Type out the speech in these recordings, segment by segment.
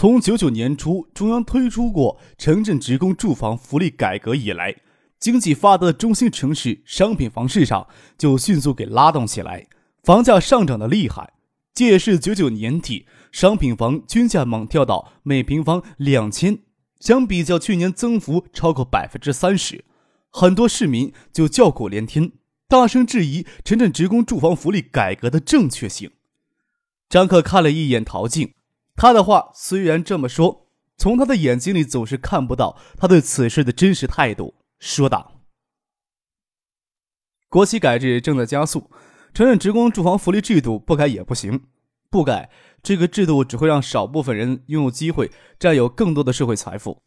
从九九年初中央推出过城镇职工住房福利改革以来，经济发达的中心城市商品房市场就迅速给拉动起来，房价上涨的厉害。这也是九九年底，商品房均价猛跳到每平方两千，相比较去年增幅超过百分之三十，很多市民就叫苦连天，大声质疑城镇职工住房福利改革的正确性。张克看了一眼陶静。他的话虽然这么说，从他的眼睛里总是看不到他对此事的真实态度。说道：“国企改制正在加速，承认职工住房福利制度不改也不行。不改这个制度，只会让少部分人拥有机会，占有更多的社会财富。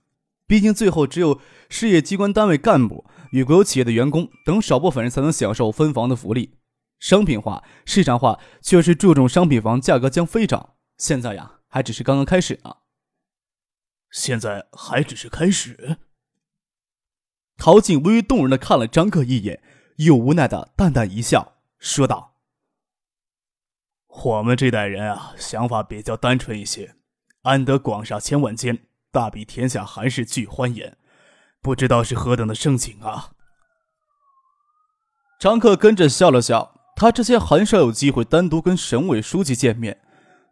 毕竟最后只有事业机关单位干部与国有企业的员工等少部分人才能享受分房的福利。商品化、市场化确实注重商品房价格将飞涨。现在呀。”还只是刚刚开始呢。现在还只是开始。陶静微微动容的看了张克一眼，又无奈的淡淡一笑，说道：“我们这代人啊，想法比较单纯一些，安得广厦千万间，大庇天下寒士俱欢颜，不知道是何等的盛景啊。”张克跟着笑了笑，他之前很少有机会单独跟省委书记见面。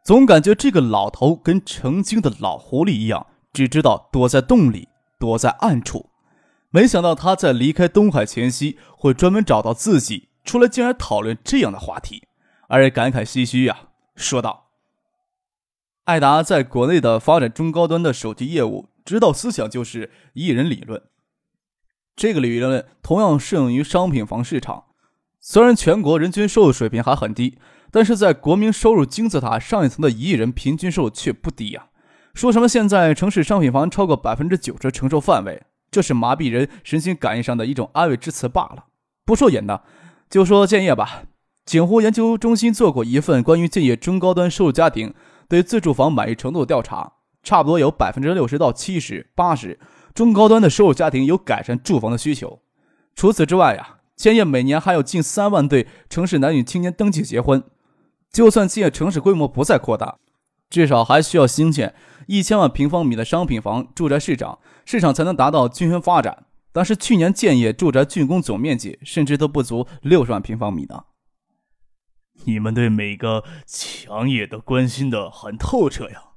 总感觉这个老头跟成精的老狐狸一样，只知道躲在洞里，躲在暗处。没想到他在离开东海前夕，会专门找到自己出来，竟然讨论这样的话题，而感慨唏嘘呀，说道：“艾达在国内的发展中高端的手机业务，指导思想就是一人理论。这个理论同样适用于商品房市场。虽然全国人均收入水平还很低。”但是在国民收入金字塔上一层的一亿人平均收入却不低呀！说什么现在城市商品房超过百分之九十承受范围，这是麻痹人神经感应上的一种安慰之词罢了。不说远的，就说建业吧。景湖研究中心做过一份关于建业中高端收入家庭对自住房满意程度的调查，差不多有百分之六十到七十、八十中高端的收入家庭有改善住房的需求。除此之外呀，建业每年还有近三万对城市男女青年登记结婚。就算建业城市规模不再扩大，至少还需要兴建一千万平方米的商品房住宅市场，市场才能达到均衡发展。但是去年建业住宅竣工总面积甚至都不足六十万平方米呢。你们对每个强业都关心的很透彻呀。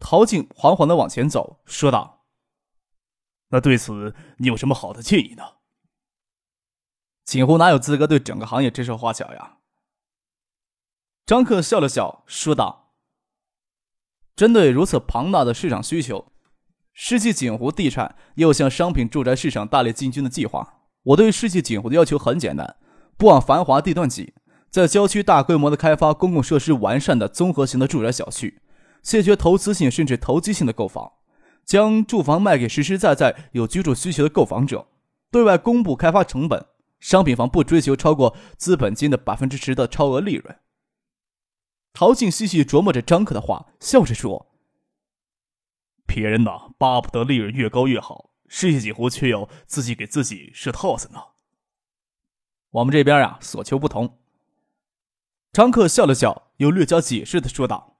陶静缓缓的往前走，说道：“那对此你有什么好的建议呢？”景湖哪有资格对整个行业指手画脚呀？张克笑了笑，说道：“针对如此庞大的市场需求，世纪锦湖地产也有向商品住宅市场大力进军的计划。我对世纪锦湖的要求很简单：不往繁华地段挤，在郊区大规模的开发公共设施完善的综合型的住宅小区，谢绝投资性甚至投机性的购房，将住房卖给实实在在有居住需求的购房者。对外公布开发成本，商品房不追求超过资本金的百分之十的超额利润。”陶静细细琢磨着张克的话，笑着说：“别人呐，巴不得利润越高越好，世界几乎却要自己给自己设套子呢。我们这边啊，所求不同。”张克笑了笑，又略加解释的说道：“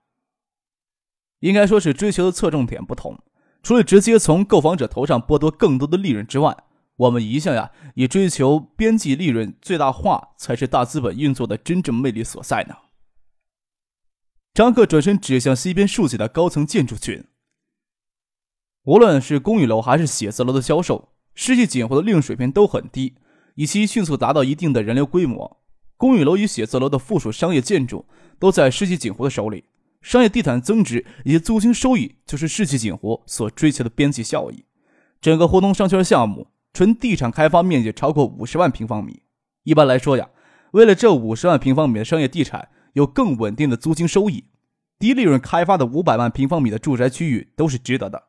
应该说是追求的侧重点不同。除了直接从购房者头上剥夺更多的利润之外，我们一向呀，以追求边际利润最大化，才是大资本运作的真正魅力所在呢。”张克转身指向西边竖起的高层建筑群。无论是公寓楼还是写字楼的销售，世纪锦湖的利润水平都很低。以其迅速达到一定的人流规模，公寓楼与写字楼的附属商业建筑都在世纪锦湖的手里。商业地产增值以及租金收益，就是世纪锦湖所追求的边际效益。整个湖东商圈项目，纯地产开发面积超过五十万平方米。一般来说呀，为了这五十万平方米的商业地产。有更稳定的租金收益，低利润开发的五百万平方米的住宅区域都是值得的，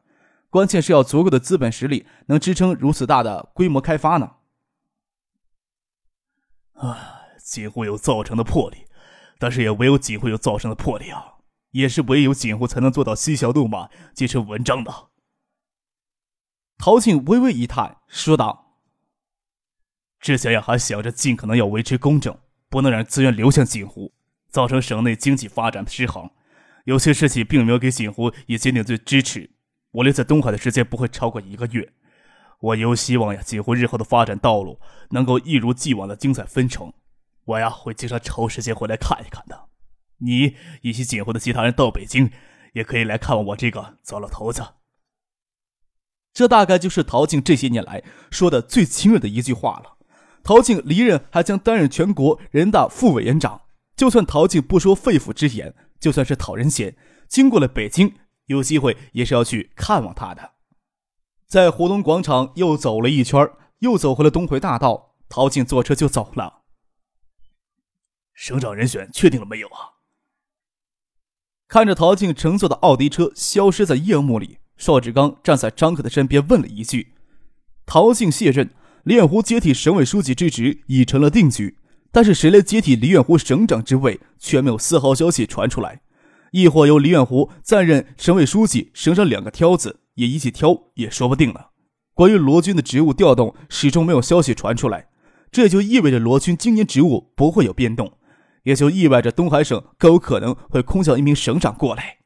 关键是要足够的资本实力能支撑如此大的规模开发呢。啊，锦湖有造成的魄力，但是也唯有锦湖有造成的魄力啊，也是唯有锦湖才能做到嬉笑怒骂，结成文章的。陶庆微微一叹，说道：“之前呀，还想着尽可能要维持公正，不能让资源流向锦湖，造成省内经济发展的失衡。”有些事情并没有给锦湖以坚定的支持，我留在东海的时间不会超过一个月。我尤希望呀，锦湖日后的发展道路能够一如既往的精彩纷呈。我呀会经常抽时间回来看一看的。你以及锦湖的其他人到北京，也可以来看望我这个糟老头子。这大概就是陶静这些年来说的最亲热的一句话了。陶静离任还将担任全国人大副委员长，就算陶静不说肺腑之言。就算是讨人嫌，经过了北京，有机会也是要去看望他的。在湖东广场又走了一圈，又走回了东回大道。陶静坐车就走了。省长人选确定了没有啊？看着陶静乘坐的奥迪车消失在夜幕里，邵志刚站在张克的身边问了一句：“陶静卸任，李远湖接替省委书记之职已成了定局。”但是谁来接替李远湖省长之位，却没有丝毫消息传出来。亦或由李远湖暂任省委书记，省长两个挑子也一起挑，也说不定了。关于罗军的职务调动，始终没有消息传出来，这就意味着罗军今年职务不会有变动，也就意味着东海省更有可能会空降一名省长过来。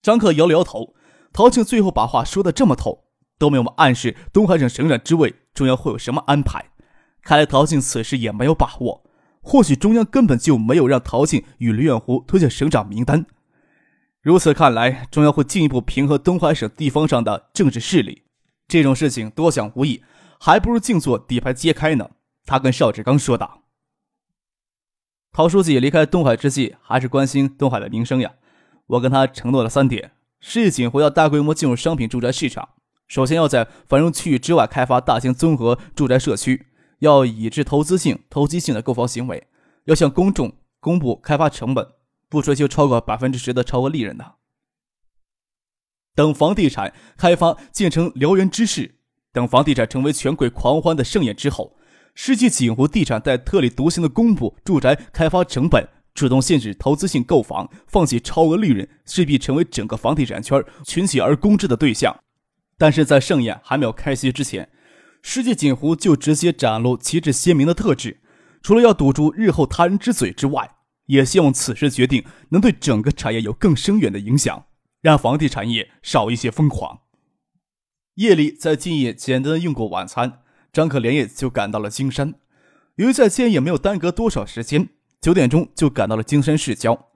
张克摇了摇头，陶庆最后把话说的这么透，都没有暗示东海省省长之位中央会有什么安排。看来陶静此时也没有把握，或许中央根本就没有让陶静与李远湖推荐省长名单。如此看来，中央会进一步平衡东海省地方上的政治势力。这种事情多想无益，还不如静坐底牌揭开呢。他跟邵志刚说道：“陶书记离开东海之际，还是关心东海的名声呀。我跟他承诺了三点：世纪锦湖要大规模进入商品住宅市场，首先要在繁荣区域之外开发大型综合住宅社区。”要抑制投资性、投机性的购房行为，要向公众公布开发成本，不追求超过百分之十的超额利润的。等房地产开发建成燎原之势，等房地产成为权贵狂欢的盛宴之后，世纪锦湖地产在特立独行的公布住宅开发成本，主动限制投资性购房，放弃超额利润，势必成为整个房地产圈群起而攻之的对象。但是在盛宴还没有开席之前。世界锦湖就直接展露旗帜鲜明的特质，除了要堵住日后他人之嘴之外，也希望此时决定能对整个产业有更深远的影响，让房地产业少一些疯狂。夜里在建业简单的用过晚餐，张可连夜就赶到了金山。由于在建业没有耽搁多少时间，九点钟就赶到了金山市郊。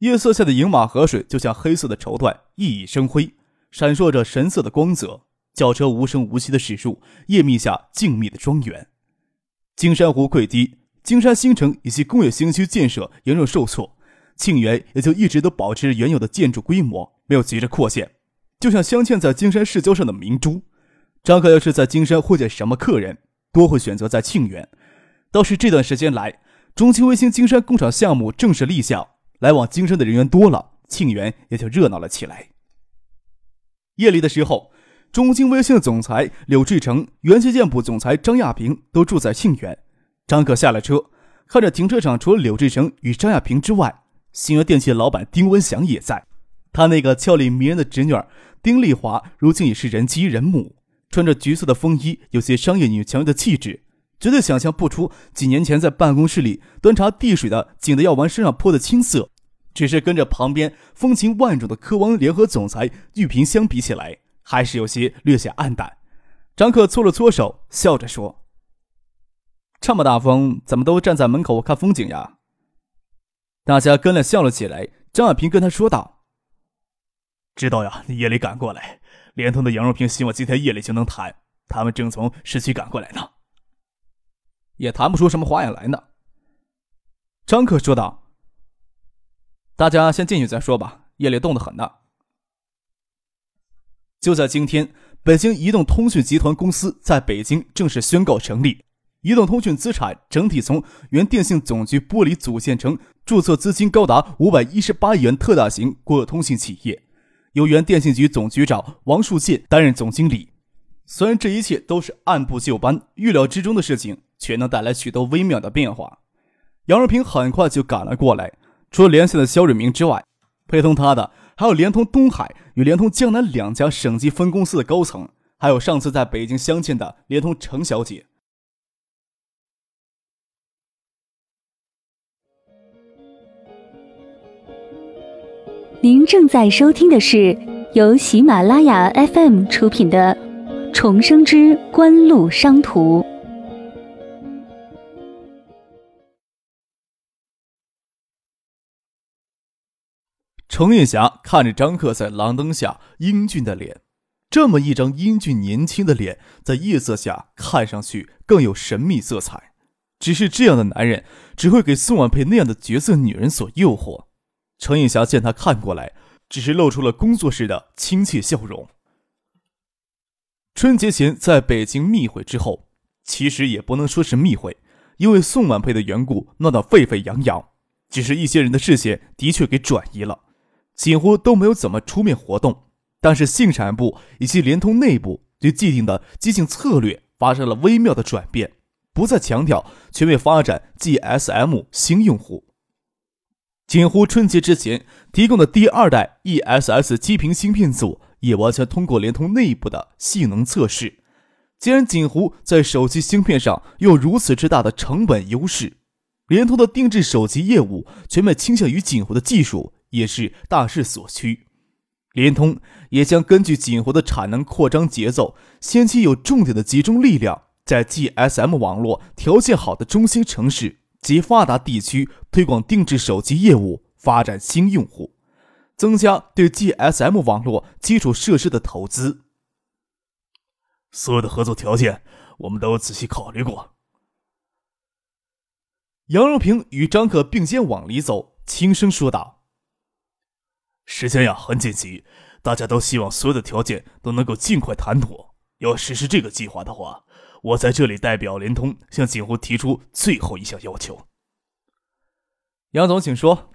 夜色下的饮马河水就像黑色的绸缎，熠熠生辉，闪烁着神色的光泽。轿车无声无息的驶入夜密下静谧的庄园，金山湖溃堤，金山新城以及工业新区建设严重受挫，庆元也就一直都保持原有的建筑规模，没有急着扩建，就像镶嵌在金山市郊上的明珠。张克要是在金山会见什么客人，多会选择在庆元。倒是这段时间来，中青卫星金山工厂项目正式立项，来往金山的人员多了，庆元也就热闹了起来。夜里的时候。中金微信总裁柳志成、元器件部总裁张亚平都住在庆元。张可下了车，看着停车场除了柳志成与张亚平之外，新源电器的老板丁文祥也在。他那个俏丽迷人的侄女儿丁丽华，如今已是人妻人母，穿着橘色的风衣，有些商业女强人的气质，绝对想象不出几年前在办公室里端茶递水的紧的要往身上泼的青涩。只是跟着旁边风情万种的科王联合总裁玉萍相比起来。还是有些略显暗淡。张克搓了搓手，笑着说：“这么大风，怎么都站在门口看风景呀？”大家跟了笑了起来。张亚平跟他说道：“知道呀，你夜里赶过来。联通的杨荣平希望今天夜里就能谈，他们正从市区赶过来呢。也谈不出什么花样来呢。”张克说道：“大家先进去再说吧，夜里冻得很呢。”就在今天，北京移动通讯集团公司在北京正式宣告成立。移动通讯资产整体从原电信总局剥离组建成注册资金高达五百一十八亿元特大型国有通信企业，由原电信局总局长王树建担任总经理。虽然这一切都是按部就班、预料之中的事情，却能带来许多微妙的变化。杨若平很快就赶了过来，除了联系的肖瑞明之外，陪同他的还有联通东海与联通江南两家省级分公司的高层，还有上次在北京相见的联通程小姐。您正在收听的是由喜马拉雅 FM 出品的《重生之官路商途》。程月霞看着张克在廊灯下英俊的脸，这么一张英俊年轻的脸，在夜色下看上去更有神秘色彩。只是这样的男人，只会给宋婉佩那样的绝色女人所诱惑。程映霞见他看过来，只是露出了工作室的亲切笑容。春节前在北京密会之后，其实也不能说是密会，因为宋婉佩的缘故闹得沸沸扬扬，只是一些人的视线的确给转移了，几乎都没有怎么出面活动。但是信产部以及联通内部对既定的激进策略发生了微妙的转变，不再强调全面发展 GSM 新用户。锦湖春节之前提供的第二代 ESS 基频芯片组也完全通过联通内部的性能测试。既然锦湖在手机芯片上有如此之大的成本优势，联通的定制手机业务全面倾向于锦湖的技术也是大势所趋。联通也将根据锦湖的产能扩张节奏，先期有重点的集中力量在 GSM 网络条件好的中心城市。及发达地区推广定制手机业务，发展新用户，增加对 GSM 网络基础设施的投资。所有的合作条件，我们都仔细考虑过。杨荣平与张可并肩往里走，轻声说道：“时间呀，很紧急，大家都希望所有的条件都能够尽快谈妥。要实施这个计划的话。”我在这里代表联通向锦湖提出最后一项要求。杨总，请说。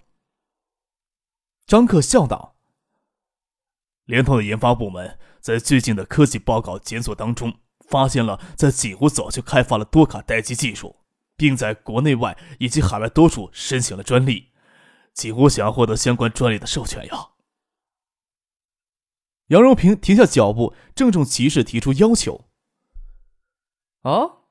张克笑道：“联通的研发部门在最近的科技报告检索当中，发现了在锦湖早就开发了多卡待机技术，并在国内外以及海外多处申请了专利。锦湖想要获得相关专利的授权呀。”杨荣平停下脚步，郑重其事提出要求。啊！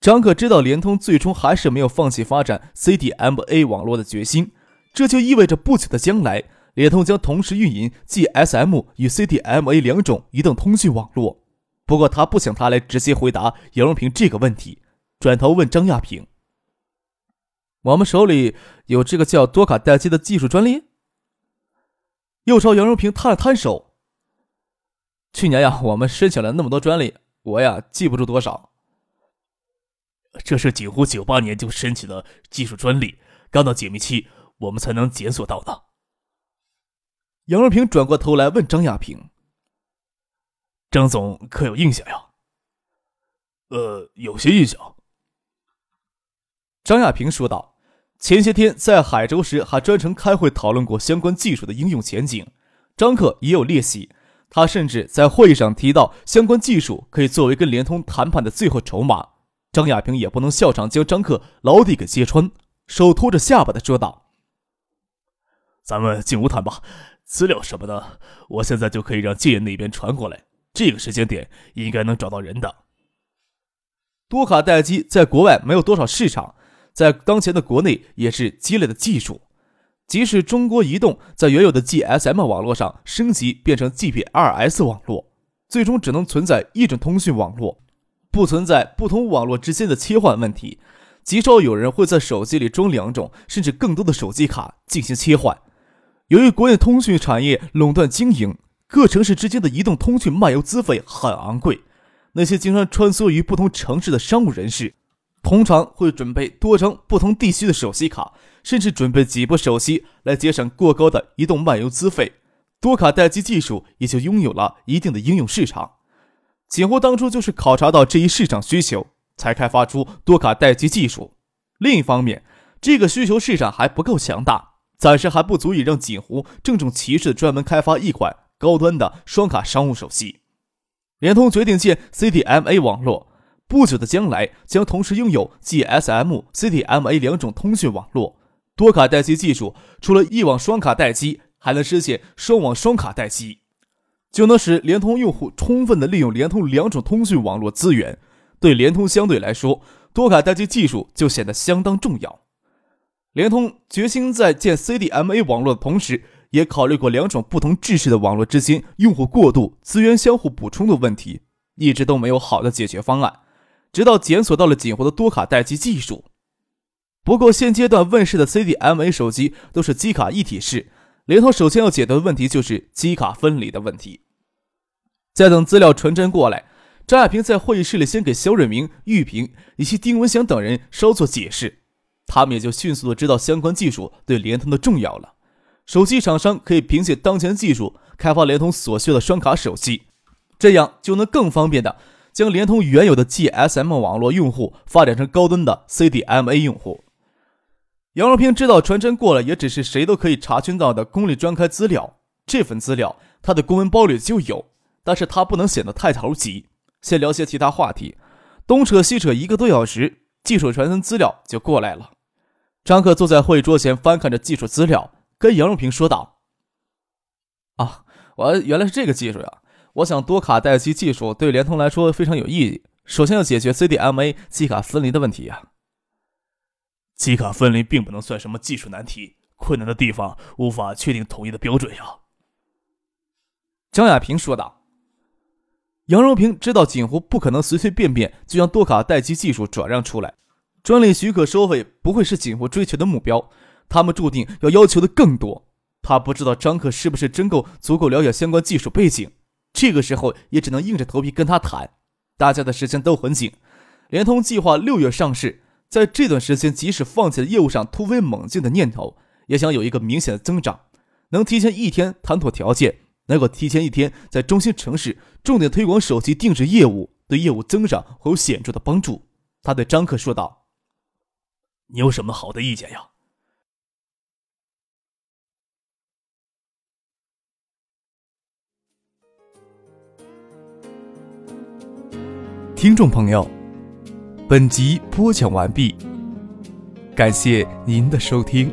张可知道联通最终还是没有放弃发展 CDMA 网络的决心，这就意味着不久的将来，联通将同时运营 GSM 与 CDMA 两种移动通讯网络。不过他不想他来直接回答杨荣平这个问题，转头问张亚平：“我们手里有这个叫多卡待机的技术专利？”又朝杨荣平摊了摊手：“去年呀，我们申请了那么多专利。”我呀，记不住多少。这是锦湖九八年就申请的技术专利，刚到解密期，我们才能检索到的。杨荣平转过头来问张亚平：“张总可有印象呀？”“呃，有些印象。”张亚平说道：“前些天在海州时，还专程开会讨论过相关技术的应用前景。张克也有列席。”他甚至在会议上提到，相关技术可以作为跟联通谈判的最后筹码。张亚平也不能笑场，将张克牢底给揭穿，手托着下巴的说道：“咱们进屋谈吧，资料什么的，我现在就可以让建业那边传过来。这个时间点应该能找到人的。多卡待机在国外没有多少市场，在当前的国内也是积累的技术。”即使中国移动在原有的 GSM 网络上升级变成 GPRS 网络，最终只能存在一种通讯网络，不存在不同网络之间的切换问题。极少有人会在手机里装两种甚至更多的手机卡进行切换。由于国内通讯产业垄断经营，各城市之间的移动通讯漫游资费很昂贵。那些经常穿梭于不同城市的商务人士，通常会准备多张不同地区的手机卡。甚至准备几部手机来节省过高的移动漫游资费，多卡待机技术也就拥有了一定的应用市场。锦湖当初就是考察到这一市场需求，才开发出多卡待机技术。另一方面，这个需求市场还不够强大，暂时还不足以让锦湖郑重其事专门开发一款高端的双卡商务手机。联通决定建 CDMA 网络，不久的将来将同时拥有 GSM、CDMA 两种通讯网络。多卡待机技术除了一网双卡待机，还能实现双网双卡待机，就能使联通用户充分的利用联通两种通讯网络资源。对联通相对来说，多卡待机技术就显得相当重要。联通决心在建 CDMA 网络的同时，也考虑过两种不同制式的网络之间用户过渡、资源相互补充的问题，一直都没有好的解决方案。直到检索到了锦湖的多卡待机技术。不过现阶段问世的 CDMA 手机都是机卡一体式，联通首先要解决的问题就是机卡分离的问题。在等资料传真过来，张亚平在会议室里先给肖瑞明、玉萍以及丁文祥等人稍作解释，他们也就迅速的知道相关技术对联通的重要了。手机厂商可以凭借当前技术开发联通所需的双卡手机，这样就能更方便的将联通原有的 GSM 网络用户发展成高端的 CDMA 用户。杨若平知道传真过来也只是谁都可以查询到的公立专开资料，这份资料他的公文包里就有，但是他不能显得太着急，先聊些其他话题，东扯西扯一个多小时，技术传真资料就过来了。张克坐在会议桌前翻看着技术资料。跟杨荣平说道：“啊，我原来是这个技术呀！我想多卡待机技术对联通来说非常有意义。首先要解决 CDMA 机卡分离的问题呀。机卡分离并不能算什么技术难题，困难的地方无法确定统一的标准呀。”张亚平说道。杨荣平知道锦湖不可能随随便便就将多卡待机技术转让出来，专利许可收费不会是锦湖追求的目标。他们注定要要求的更多。他不知道张克是不是真够足够了解相关技术背景，这个时候也只能硬着头皮跟他谈。大家的时间都很紧，联通计划六月上市，在这段时间，即使放弃了业务上突飞猛进的念头，也想有一个明显的增长，能提前一天谈妥条件，能够提前一天在中心城市重点推广手机定制业务，对业务增长会有显著的帮助。他对张克说道：“你有什么好的意见呀？”听众朋友，本集播讲完毕，感谢您的收听。